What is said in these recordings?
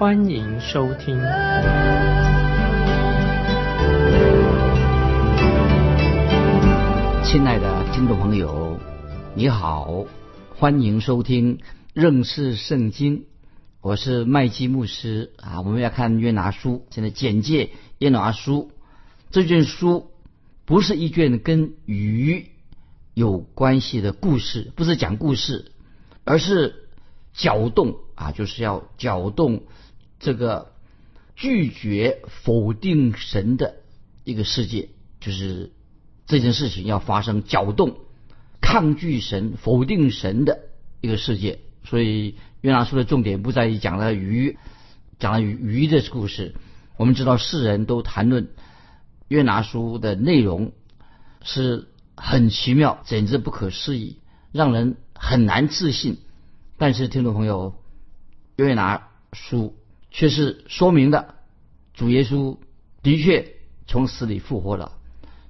欢迎收听。亲爱的听众朋友，你好，欢迎收听认识圣经。我是麦基牧师啊，我们要看约拿书，现在简介约拿书这卷书。不是一卷跟鱼有关系的故事，不是讲故事，而是搅动啊，就是要搅动这个拒绝否定神的一个世界，就是这件事情要发生，搅动抗拒神、否定神的一个世界。所以约拿书的重点不在于讲了鱼，讲了鱼鱼的故事。我们知道世人都谈论。约拿书的内容是很奇妙，简直不可思议，让人很难置信。但是，听众朋友，约拿书却是说明的，主耶稣的确从死里复活了。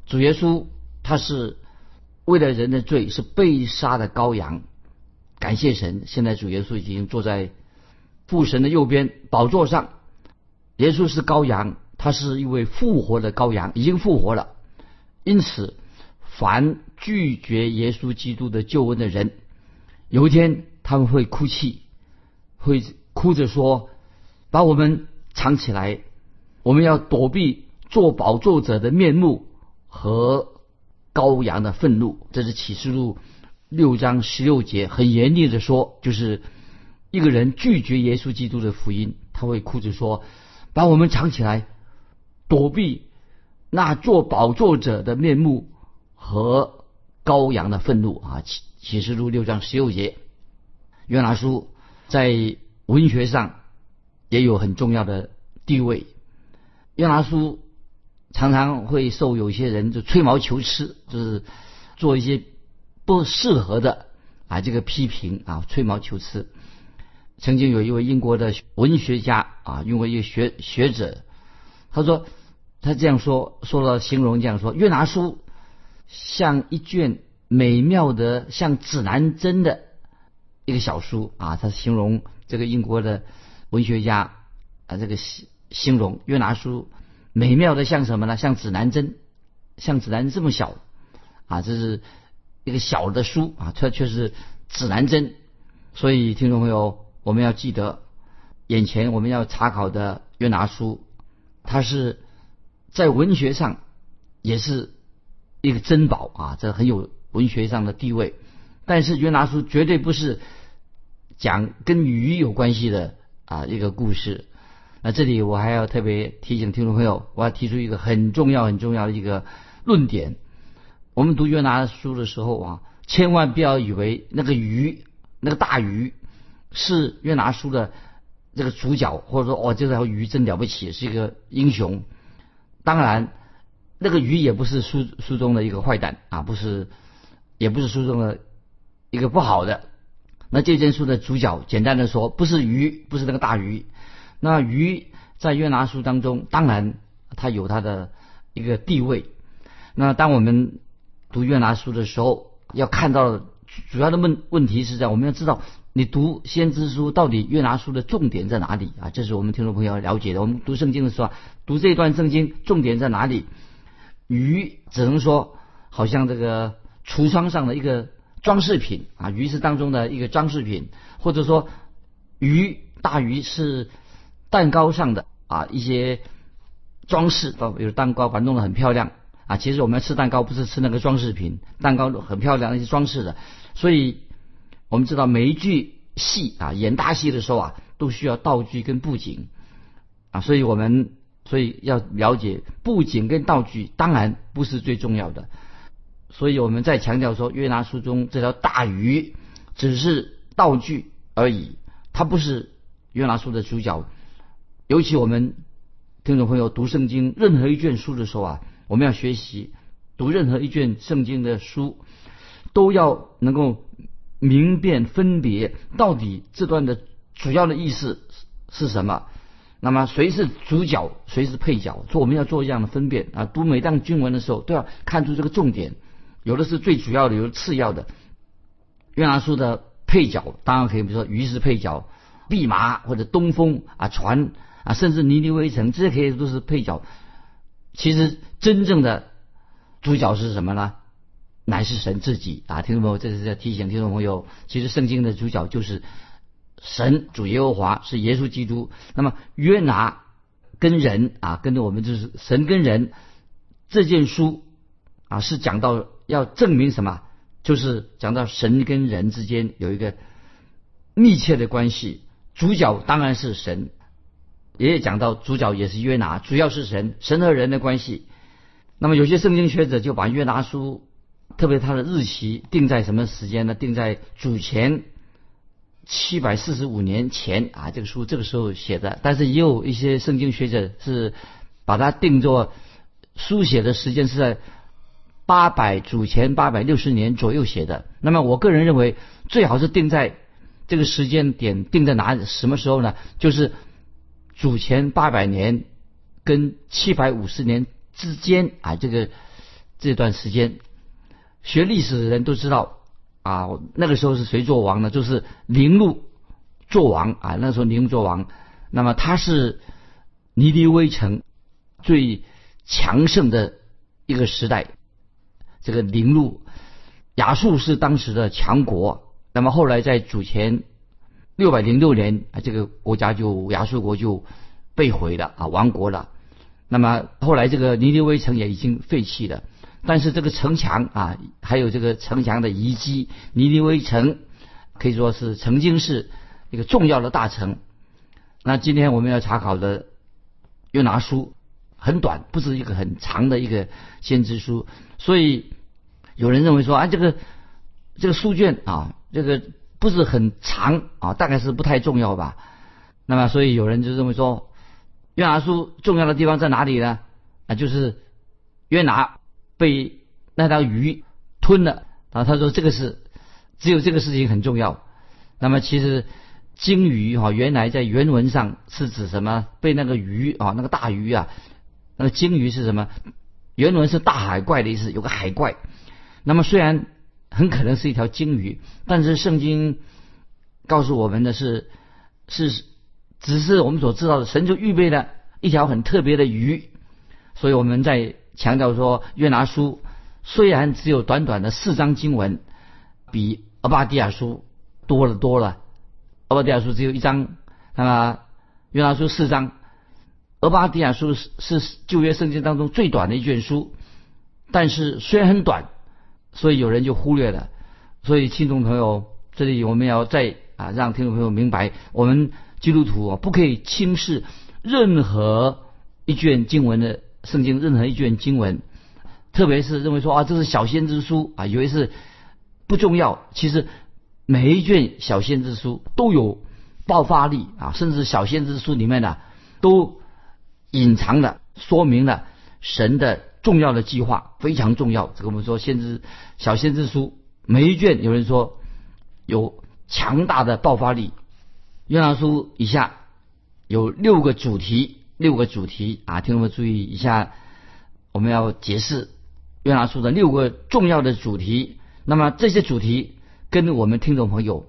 主耶稣他是为了人的罪是被杀的羔羊，感谢神！现在主耶稣已经坐在父神的右边宝座上，耶稣是羔羊。他是一位复活的羔羊，已经复活了。因此，凡拒绝耶稣基督的救恩的人，有一天他们会哭泣，会哭着说：“把我们藏起来，我们要躲避做宝座者的面目和羔羊的愤怒。”这是启示录六章十六节很严厉的说，就是一个人拒绝耶稣基督的福音，他会哭着说：“把我们藏起来。”躲避那做宝座者的面目和羔羊的愤怒啊！启启示录六章十六节，约拿书在文学上也有很重要的地位。约拿书常常会受有些人就吹毛求疵，就是做一些不适合的啊这个批评啊吹毛求疵。曾经有一位英国的文学家啊，用过一个学学者，他说。他这样说，说了形容这样说：约拿书像一卷美妙的像指南针的一个小书啊。他形容这个英国的文学家啊，这个形形容约拿书美妙的像什么呢？像指南针，像指南针这么小啊，这是一个小的书啊，它却是指南针。所以听众朋友，我们要记得，眼前我们要查考的约拿书，它是。在文学上也是一个珍宝啊，这很有文学上的地位。但是约拿书绝对不是讲跟鱼有关系的啊一个故事。那这里我还要特别提醒听众朋友，我要提出一个很重要很重要的一个论点：我们读约拿书的时候啊，千万不要以为那个鱼那个大鱼是约拿书的这个主角，或者说哦这条鱼真了不起，是一个英雄。当然，那个鱼也不是书书中的一个坏蛋啊，不是，也不是书中的一个不好的。那这件书的主角，简单的说，不是鱼，不是那个大鱼。那鱼在约拿书当中，当然它有它的一个地位。那当我们读约拿书的时候，要看到主要的问问题是在我们要知道。你读先知书到底约拿书的重点在哪里啊？这是我们听众朋友要了解的。我们读圣经的时候，读这段圣经重点在哪里？鱼只能说好像这个橱窗上的一个装饰品啊，鱼是当中的一个装饰品，或者说鱼大鱼是蛋糕上的啊一些装饰，比如蛋糕把它弄得很漂亮啊。其实我们要吃蛋糕不是吃那个装饰品，蛋糕很漂亮那些装饰的，所以。我们知道每一句戏啊，演大戏的时候啊，都需要道具跟布景啊，所以我们所以要了解布景跟道具，当然不是最重要的。所以我们在强调说，约拿书中这条大鱼只是道具而已，它不是约拿书的主角。尤其我们听众朋友读圣经任何一卷书的时候啊，我们要学习读任何一卷圣经的书，都要能够明辨分别到底这段的主要的意思是什么。那么谁是主角，谁是配角？做我们要做这样的分辨啊。读每段经文的时候，都要看出这个重点，有的是最主要的，有的次要的。约拿书的配角当然可以，比如说鱼是配角，弼马或者东风啊船啊，甚至尼尼微城，这些可以都是配角。其实真正的主角是什么呢？乃是神自己啊！听众朋友，这是在提醒听众朋友，其实圣经的主角就是。神主耶和华是耶稣基督，那么约拿跟人啊，跟着我们就是神跟人这件书啊，是讲到要证明什么？就是讲到神跟人之间有一个密切的关系。主角当然是神，也讲到主角也是约拿，主要是神，神和人的关系。那么有些圣经学者就把约拿书，特别他的日期定在什么时间呢？定在主前。七百四十五年前啊，这个书这个时候写的，但是也有一些圣经学者是把它定作书写的时间是在八百主前八百六十年左右写的。那么我个人认为，最好是定在这个时间点定在哪什么时候呢？就是主前八百年跟七百五十年之间啊，这个这段时间，学历史的人都知道。啊，那个时候是谁做王呢？就是宁禄做王啊。那时候宁禄做王，那么他是尼尼微城最强盛的一个时代。这个宁禄亚述是当时的强国。那么后来在主前六百零六年啊，这个国家就亚述国就被毁了啊，亡国了。那么后来这个尼尼微城也已经废弃了。但是这个城墙啊，还有这个城墙的遗迹，尼尼微城可以说是曾经是一个重要的大城。那今天我们要查考的约拿书很短，不是一个很长的一个先知书，所以有人认为说啊，这个这个书卷啊，这个不是很长啊，大概是不太重要吧。那么所以有人就认为说，约拿书重要的地方在哪里呢？啊，就是约拿。被那条鱼吞了啊！他说这个是只有这个事情很重要。那么其实鲸鱼哈，原来在原文上是指什么？被那个鱼啊，那个大鱼啊，那个鲸鱼是什么？原文是大海怪的意思，有个海怪。那么虽然很可能是一条鲸鱼，但是圣经告诉我们的是是只是我们所知道的，神就预备了一条很特别的鱼，所以我们在。强调说，约拿书虽然只有短短的四章经文，比阿巴蒂亚书多了多了。阿巴蒂亚书只有一章，那么约拿书四章。俄巴蒂亚书是是旧约圣经当中最短的一卷书，但是虽然很短，所以有人就忽略了。所以听众朋友，这里我们要再啊让听众朋友明白，我们基督徒啊不可以轻视任何一卷经文的。圣经任何一卷经文，特别是认为说啊这是小先知书啊，以为是不重要。其实每一卷小先知书都有爆发力啊，甚至小先知书里面呢都隐藏了说明了神的重要的计划，非常重要。这个我们说先知小先知书每一卷有人说有强大的爆发力。约拿书以下有六个主题。六个主题啊，听众们注意一下，我们要解释约拿书的六个重要的主题。那么这些主题跟我们听众朋友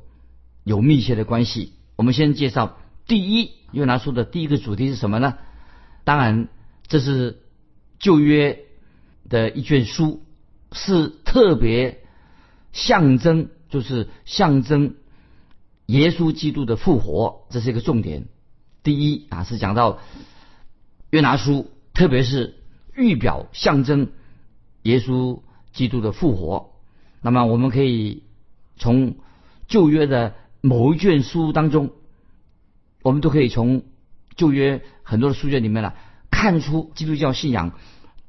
有密切的关系。我们先介绍第一，约拿书的第一个主题是什么呢？当然，这是旧约的一卷书，是特别象征，就是象征耶稣基督的复活，这是一个重点。第一啊，是讲到。约拿书，特别是预表象征耶稣基督的复活。那么，我们可以从旧约的某一卷书当中，我们都可以从旧约很多的书卷里面呢，看出基督教信仰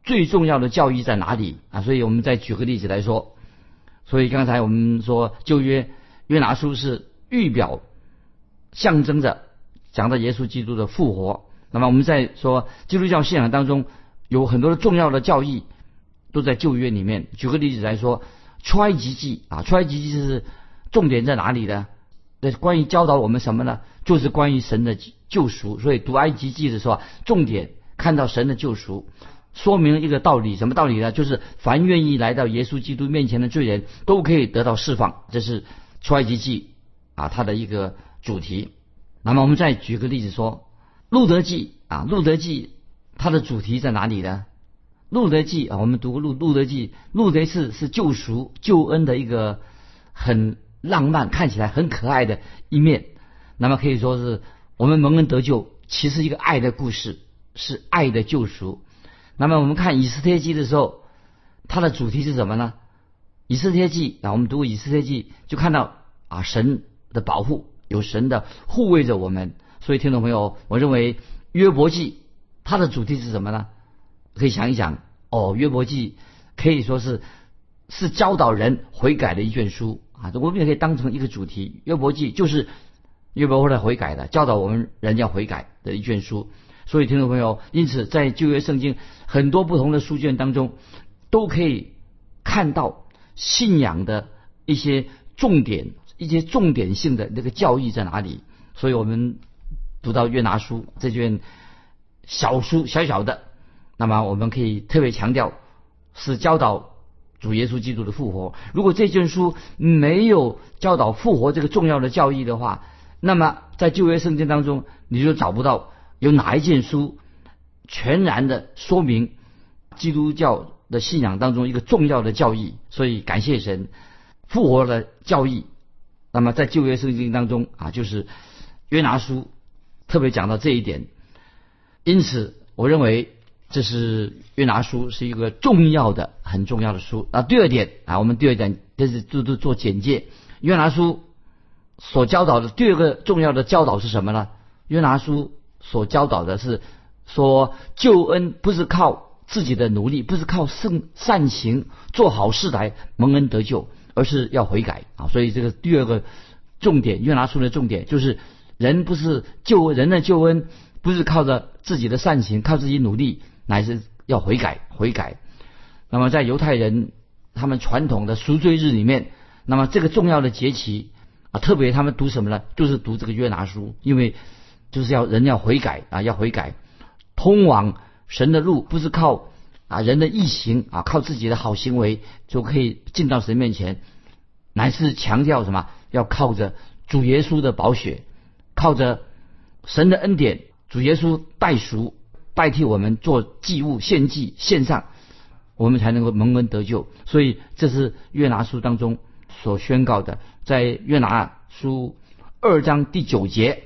最重要的教义在哪里啊？所以，我们再举个例子来说。所以，刚才我们说旧约约拿书是预表象征着讲到耶稣基督的复活。那么我们在说基督教信仰当中有很多的重要的教义都在旧约里面。举个例子来说，出埃及记啊，出埃及记是重点在哪里呢？那关于教导我们什么呢？就是关于神的救赎。所以读埃及记的时候，重点看到神的救赎，说明一个道理，什么道理呢？就是凡愿意来到耶稣基督面前的罪人都可以得到释放。这是出埃及记啊，它的一个主题。那么我们再举个例子说。路德记啊，路德记它的主题在哪里呢？路德记啊，我们读过路路德记，路德是是救赎救恩的一个很浪漫、看起来很可爱的一面。那么可以说是我们蒙恩得救，其实一个爱的故事，是爱的救赎。那么我们看以斯帖记的时候，它的主题是什么呢？以斯帖记啊，我们读以斯帖记就看到啊神的保护，有神的护卫着我们。所以，听众朋友，我认为约伯记它的主题是什么呢？可以想一想哦，约伯记可以说是是教导人悔改的一卷书啊，我们也可以当成一个主题。约伯记就是约伯后来悔改的，教导我们人要悔改的一卷书。所以，听众朋友，因此在旧约圣经很多不同的书卷当中，都可以看到信仰的一些重点、一些重点性的那个教义在哪里。所以我们。读到约拿书这卷小书小小的，那么我们可以特别强调是教导主耶稣基督的复活。如果这卷书没有教导复活这个重要的教义的话，那么在旧约圣经当中你就找不到有哪一件书全然的说明基督教的信仰当中一个重要的教义。所以感谢神复活的教义。那么在旧约圣经当中啊，就是约拿书。特别讲到这一点，因此我认为这是约拿书是一个重要的、很重要的书。啊，第二点啊，我们第二点这是做做做简介。约拿书所教导的第二个重要的教导是什么呢？约拿书所教导的是说，救恩不是靠自己的努力，不是靠圣善行做好事来蒙恩得救，而是要悔改啊。所以这个第二个重点，约拿书的重点就是。人不是救人的救恩，不是靠着自己的善行，靠自己努力，乃是要悔改，悔改。那么在犹太人他们传统的赎罪日里面，那么这个重要的节期啊，特别他们读什么呢？就是读这个约拿书，因为就是要人要悔改啊，要悔改。通往神的路不是靠啊人的义行啊，靠自己的好行为就可以进到神面前，乃是强调什么？要靠着主耶稣的宝血。靠着神的恩典，主耶稣代赎，代替我们做祭物献祭献上，我们才能够蒙恩得救。所以这是约拿书当中所宣告的，在约拿书二章第九节，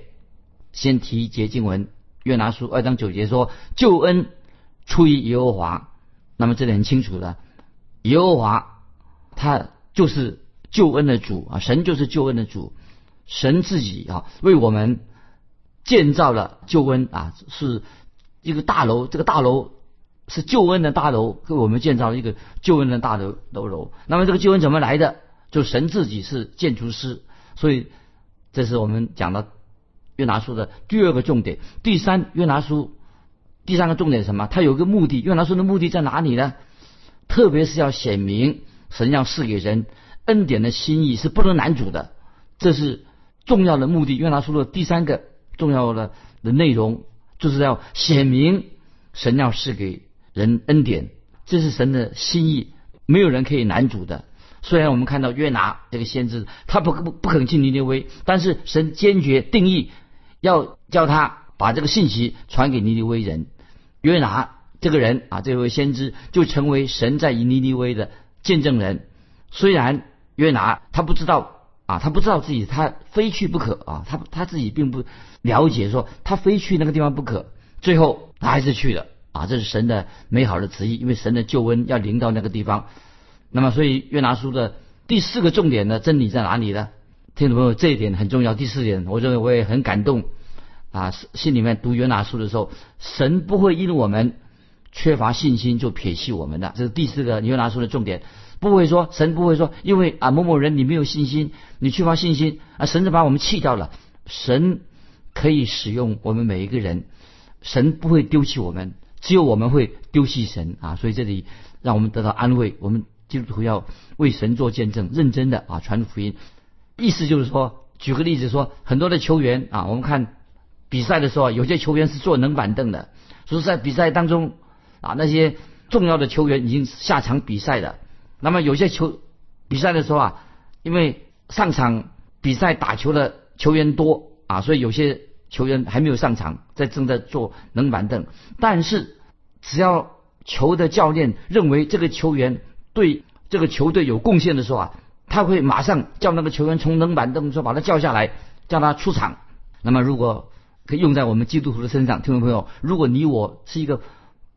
先提一节经文。约拿书二章九节说：“救恩出于耶和华。”那么这里很清楚的，耶和华他就是救恩的主啊，神就是救恩的主。神自己啊，为我们建造了救恩啊，是一个大楼。这个大楼是救恩的大楼，给我们建造一个救恩的大楼楼楼。那么这个救恩怎么来的？就神自己是建筑师，所以这是我们讲的约拿书的第二个重点。第三，约拿书第三个重点是什么？它有一个目的。约拿书的目的在哪里呢？特别是要显明神要赐给人恩典的心意是不能难主的，这是。重要的目的，约拿书的第三个重要的的内容，就是要显明神要赐给人恩典，这是神的心意，没有人可以难主的。虽然我们看到约拿这个先知，他不不不肯进尼尼微，但是神坚决定义要叫他把这个信息传给尼尼微人。约拿这个人啊，这位先知就成为神在尼尼微的见证人。虽然约拿他不知道。啊，他不知道自己他非去不可啊，他他自己并不了解说他非去那个地方不可，最后他还是去了啊，这是神的美好的旨意，因为神的救恩要临到那个地方。那么，所以约拿书的第四个重点的真理在哪里呢？听众朋友，这一点很重要。第四点，我认为我也很感动啊，心里面读约拿书的时候，神不会因我们缺乏信心就撇弃我们的，这是第四个约拿书的重点。不会说神不会说，因为啊某某人你没有信心，你缺乏信心啊，神就把我们弃掉了。神可以使用我们每一个人，神不会丢弃我们，只有我们会丢弃神啊！所以这里让我们得到安慰，我们基督徒要为神做见证，认真的啊传福音。意思就是说，举个例子说，很多的球员啊，我们看比赛的时候，有些球员是坐冷板凳的，所以在比赛当中啊，那些重要的球员已经下场比赛了。那么有些球比赛的时候啊，因为上场比赛打球的球员多啊，所以有些球员还没有上场，在正在坐冷板凳。但是只要球的教练认为这个球员对这个球队有贡献的时候啊，他会马上叫那个球员从冷板凳说把他叫下来，叫他出场。那么如果可以用在我们基督徒的身上，听众朋友，如果你我是一个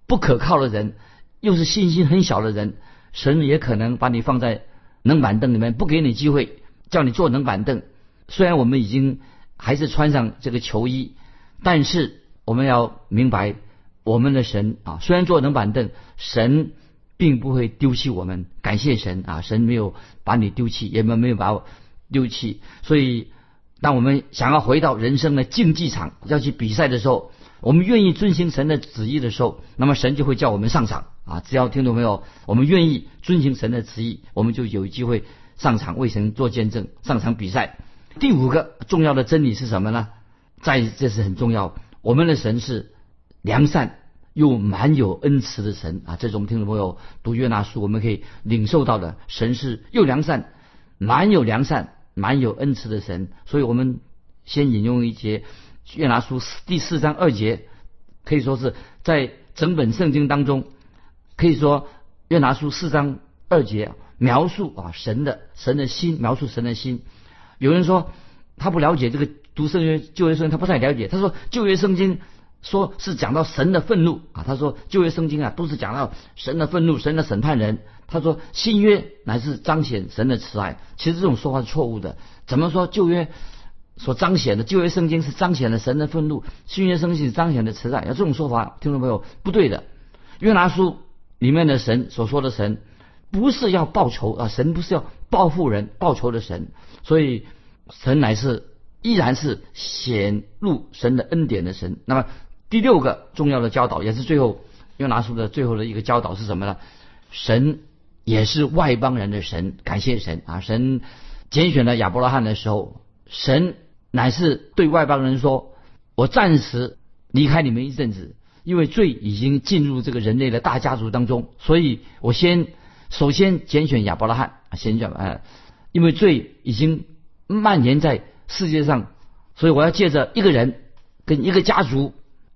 不可靠的人，又是信心很小的人。神也可能把你放在冷板凳里面，不给你机会，叫你坐冷板凳。虽然我们已经还是穿上这个球衣，但是我们要明白，我们的神啊，虽然坐冷板凳，神并不会丢弃我们。感谢神啊，神没有把你丢弃，也没没有把我丢弃。所以，当我们想要回到人生的竞技场，要去比赛的时候，我们愿意遵行神的旨意的时候，那么神就会叫我们上场。啊，只要听懂没有？我们愿意遵行神的旨意，我们就有机会上场为神做见证，上场比赛。第五个重要的真理是什么呢？在这是很重要。我们的神是良善又满有恩慈的神啊！这是我们听众朋友读约拿书，我们可以领受到的。神是又良善、满有良善、满有恩慈的神。所以我们先引用一节约拿书第四章二节，可以说是在整本圣经当中。可以说，约拿书四章二节描述啊神的神的心，描述神的心。有人说他不了解这个读圣约旧约圣经，他不太了解。他说旧约圣经说是讲到神的愤怒啊，他说旧约圣经啊都是讲到神的愤怒，神的审判人。他说新约乃是彰显神的慈爱。其实这种说法是错误的。怎么说旧约所彰显的旧约圣经是彰显了神的愤怒，新约圣经是彰显的慈爱？要这种说法，听众朋友不对的。约拿书。里面的神所说的神，不是要报仇啊！神不是要报复人、报仇的神，所以神乃是依然是显露神的恩典的神。那么第六个重要的教导，也是最后约拿书的最后的一个教导是什么呢？神也是外邦人的神，感谢神啊！神拣选了亚伯拉罕的时候，神乃是对外邦人说：“我暂时离开你们一阵子。”因为罪已经进入这个人类的大家族当中，所以我先首先拣选亚伯拉罕，先选呃，因为罪已经蔓延在世界上，所以我要借着一个人跟一个家族，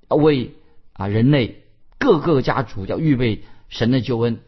为啊人类各个家族要预备神的救恩。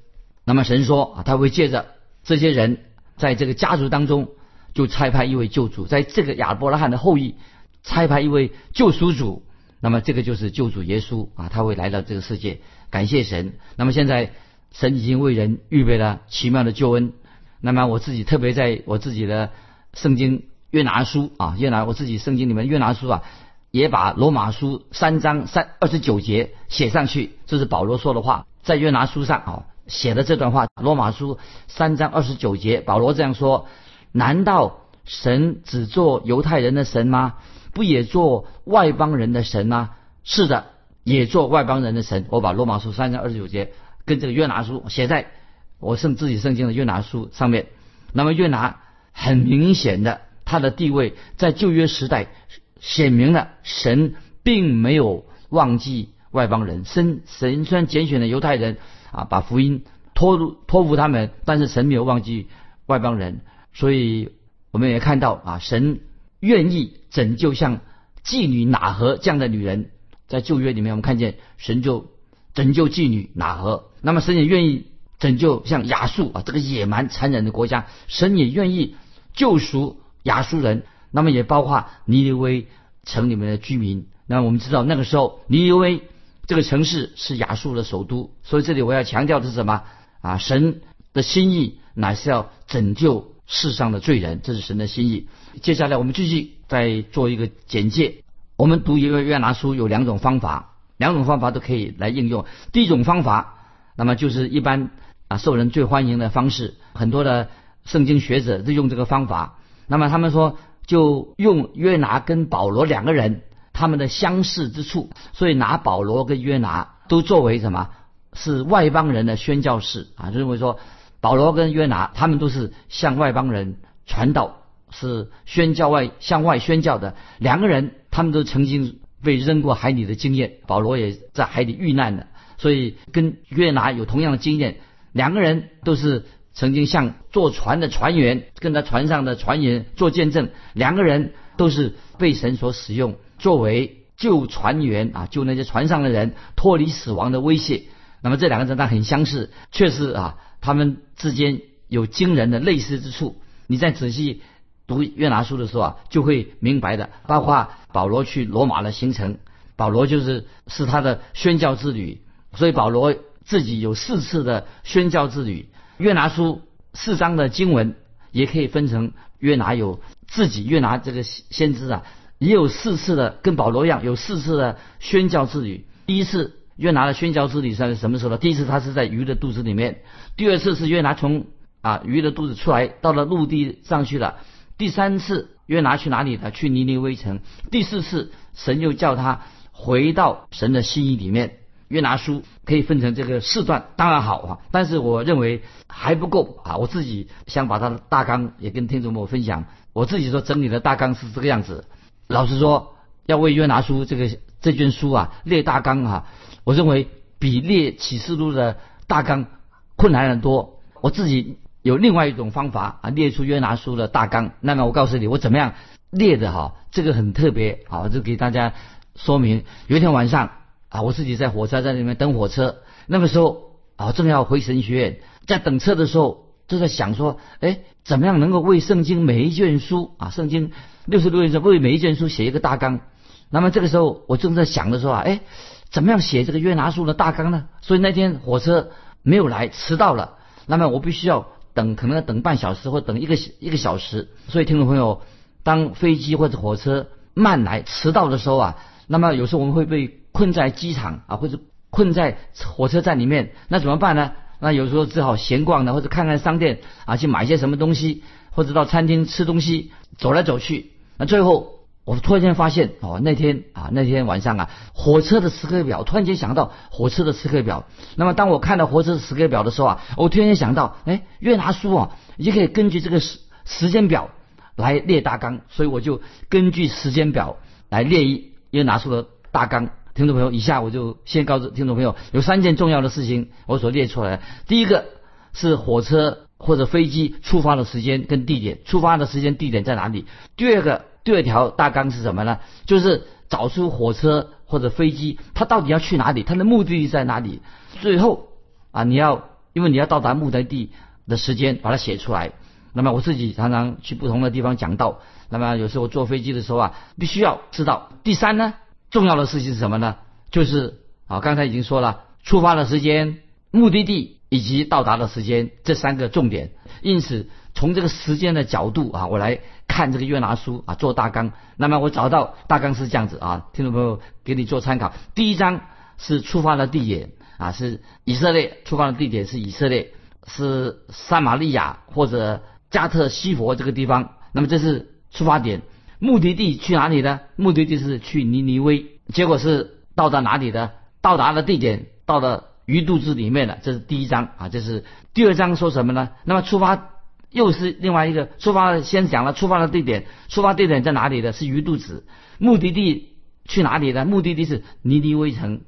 那么神说啊，他会借着这些人在这个家族当中，就差派一位救主，在这个亚伯拉罕的后裔差派一位救赎主。那么这个就是救主耶稣啊，他会来到这个世界，感谢神。那么现在神已经为人预备了奇妙的救恩。那么我自己特别在我自己的圣经约拿书啊，约拿我自己圣经里面约拿书啊，也把罗马书三章三二十九节写上去，这是保罗说的话，在约拿书上啊写的这段话。罗马书三章二十九节，保罗这样说：难道神只做犹太人的神吗？不也做外邦人的神吗？是的，也做外邦人的神。我把罗马书三章二十九节跟这个约拿书写在我圣自己圣经的约拿书上面。那么约拿很明显的，他的地位在旧约时代显明了神并没有忘记外邦人。神神虽然拣选了犹太人啊，把福音托入托付他们，但是神没有忘记外邦人。所以我们也看到啊，神。愿意拯救像妓女哪何这样的女人，在旧约里面，我们看见神就拯救妓女哪何。那么神也愿意拯救像亚述啊这个野蛮残忍的国家，神也愿意救赎亚述人。那么也包括尼尼微城里面的居民。那我们知道那个时候尼尼微这个城市是亚述的首都，所以这里我要强调的是什么啊？神的心意乃是要拯救。世上的罪人，这是神的心意。接下来我们继续再做一个简介。我们读一个约拿书有两种方法，两种方法都可以来应用。第一种方法，那么就是一般啊受人最欢迎的方式，很多的圣经学者都用这个方法。那么他们说，就用约拿跟保罗两个人他们的相似之处，所以拿保罗跟约拿都作为什么？是外邦人的宣教士啊，认为说保罗跟约拿他们都是向外邦人传道，是宣教外向外宣教的两个人，他们都曾经被扔过海里的经验，保罗也在海里遇难的，所以跟约拿有同样的经验，两个人都是曾经向坐船的船员跟在船上的船员做见证，两个人都是被神所使用，作为救船员啊，救那些船上的人脱离死亡的威胁。那么这两个人他很相似，确实啊，他们之间有惊人的类似之处。你再仔细读约拿书的时候啊，就会明白的。包括保罗去罗马的行程，保罗就是是他的宣教之旅，所以保罗自己有四次的宣教之旅。约拿书四章的经文也可以分成约拿有自己约拿这个先知啊，也有四次的跟保罗一样有四次的宣教之旅。第一次。约拿的宣教之旅是什么时候呢？第一次他是在鱼的肚子里面，第二次是约拿从啊鱼的肚子出来，到了陆地上去了。第三次约拿去哪里呢？去尼尼微城。第四次神又叫他回到神的心意里面。约拿书可以分成这个四段，当然好啊，但是我认为还不够啊。我自己想把他的大纲也跟听众朋友分享。我自己说整理的大纲是这个样子。老实说，要为约拿书这个这卷书啊列大纲啊。我认为比列启示录的大纲困难很多。我自己有另外一种方法啊，列出约拿书的大纲。那么我告诉你，我怎么样列的哈？这个很特别啊，就给大家说明。有一天晚上啊，我自己在火车站里面等火车，那个时候啊，正要回神学院，在等车的时候，就在想说，哎，怎么样能够为圣经每一卷书啊，圣经六十六卷书为每一卷书写一个大纲？那么这个时候我正在想的时候啊，哎。怎么样写这个约拿书的大纲呢？所以那天火车没有来，迟到了。那么我必须要等，可能要等半小时或等一个一个小时。所以听众朋友，当飞机或者火车慢来、迟到的时候啊，那么有时候我们会被困在机场啊，或者困在火车站里面，那怎么办呢？那有时候只好闲逛的，或者看看商店啊，去买一些什么东西，或者到餐厅吃东西，走来走去。那最后。我突然间发现，哦，那天啊，那天晚上啊，火车的时刻表，突然间想到火车的时刻表。那么，当我看到火车时刻表的时候啊，我突然间想到，哎，约拿书啊，也可以根据这个时时间表来列大纲，所以我就根据时间表来列一约拿书的大纲。听众朋友，以下我就先告诉听众朋友，有三件重要的事情我所列出来。第一个是火车或者飞机出发的时间跟地点，出发的时间地点在哪里？第二个。第二条大纲是什么呢？就是找出火车或者飞机，它到底要去哪里，它的目的地在哪里。最后啊，你要因为你要到达目的地的时间，把它写出来。那么我自己常常去不同的地方讲道，那么有时候坐飞机的时候啊，必须要知道。第三呢，重要的事情是什么呢？就是啊，刚才已经说了，出发的时间、目的地以及到达的时间这三个重点。因此。从这个时间的角度啊，我来看这个约拿书啊，做大纲。那么我找到大纲是这样子啊，听众朋友给你做参考。第一章是出发的地点啊，是以色列，出发的地点是以色列，是撒玛利亚或者加特西佛这个地方。那么这是出发点，目的地去哪里呢？目的地是去尼尼微。结果是到达哪里的？到达的地点到了鱼肚子里面了。这是第一章啊，这是第二章说什么呢？那么出发。又是另外一个出发，先讲了出发的地点，出发地点在哪里的？是鱼肚子。目的地去哪里的？目的地是尼尼微城。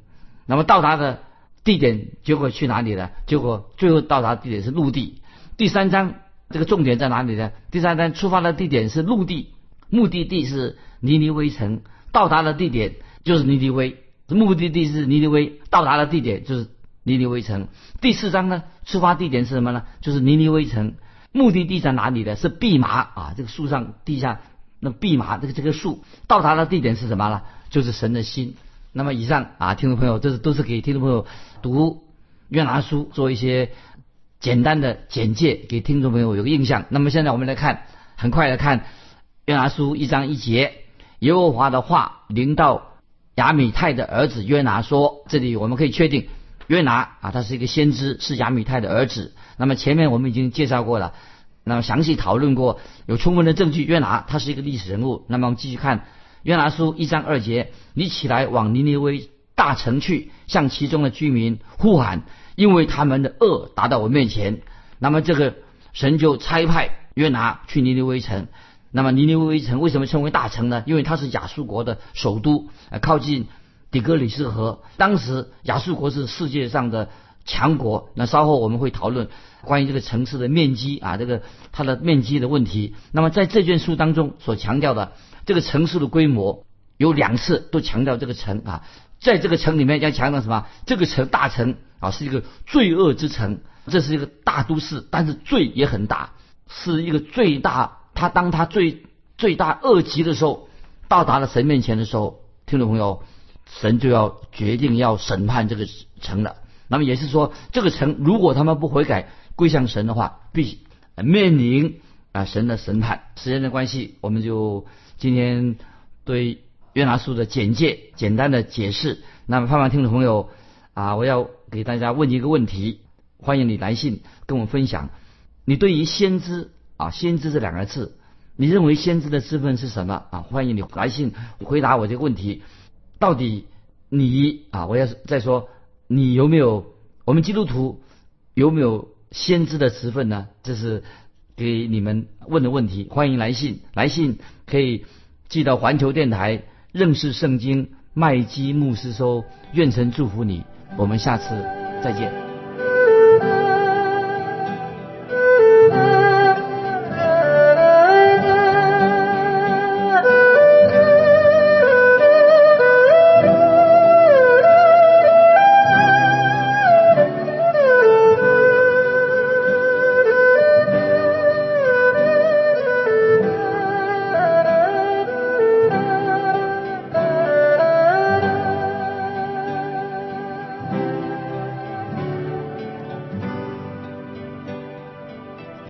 那么到达的地点，结果去哪里了？结果最后到达地点是陆地。第三章这个重点在哪里呢？第三章出发的地点是陆地，目的地是尼尼微城，到达的地点就是尼尼微。目的地是尼尼微，到达的地点就是尼尼微城。第四章呢，出发地点是什么呢？就是尼尼微城。目的地在哪里呢？是蓖麻啊，这个树上地下那蓖麻这个这个树到达的地点是什么呢？就是神的心。那么以上啊，听众朋友，这是都是给听众朋友读约拿书做一些简单的简介，给听众朋友有个印象。那么现在我们来看，很快来看约拿书一章一节，耶和华的话临到亚米泰的儿子约拿说，这里我们可以确定约拿啊，他是一个先知，是亚米泰的儿子。那么前面我们已经介绍过了，那么详细讨论过，有充分的证据。约拿他是一个历史人物。那么我们继续看《约拿书一章二节，你起来往尼尼微大城去，向其中的居民呼喊，因为他们的恶达到我面前。那么这个神就差派约拿去尼尼微城。那么尼尼微城为什么称为大城呢？因为它是亚述国的首都，呃，靠近底格里斯河。当时亚述国是世界上的强国。那稍后我们会讨论关于这个城市的面积啊，这个它的面积的问题。那么在这卷书当中所强调的这个城市的规模，有两次都强调这个城啊，在这个城里面要强调什么？这个城大城啊是一个罪恶之城，这是一个大都市，但是罪也很大，是一个最大。他当他最最大恶极的时候，到达了神面前的时候，听众朋友，神就要决定要审判这个城了。那么也是说，这个城如果他们不悔改归向神的话，必面临啊神的审判。时间的关系，我们就今天对约拿书的简介简单的解释。那么，盼望听众朋友啊，我要给大家问一个问题，欢迎你来信跟我分享，你对于先知。啊，先知这两个字，你认为先知的身份是什么啊？欢迎你来信回答我这个问题。到底你啊，我要再说，你有没有我们基督徒有没有先知的职分呢？这是给你们问的问题。欢迎来信，来信可以寄到环球电台认识圣经麦基牧师收。愿神祝福你，我们下次再见。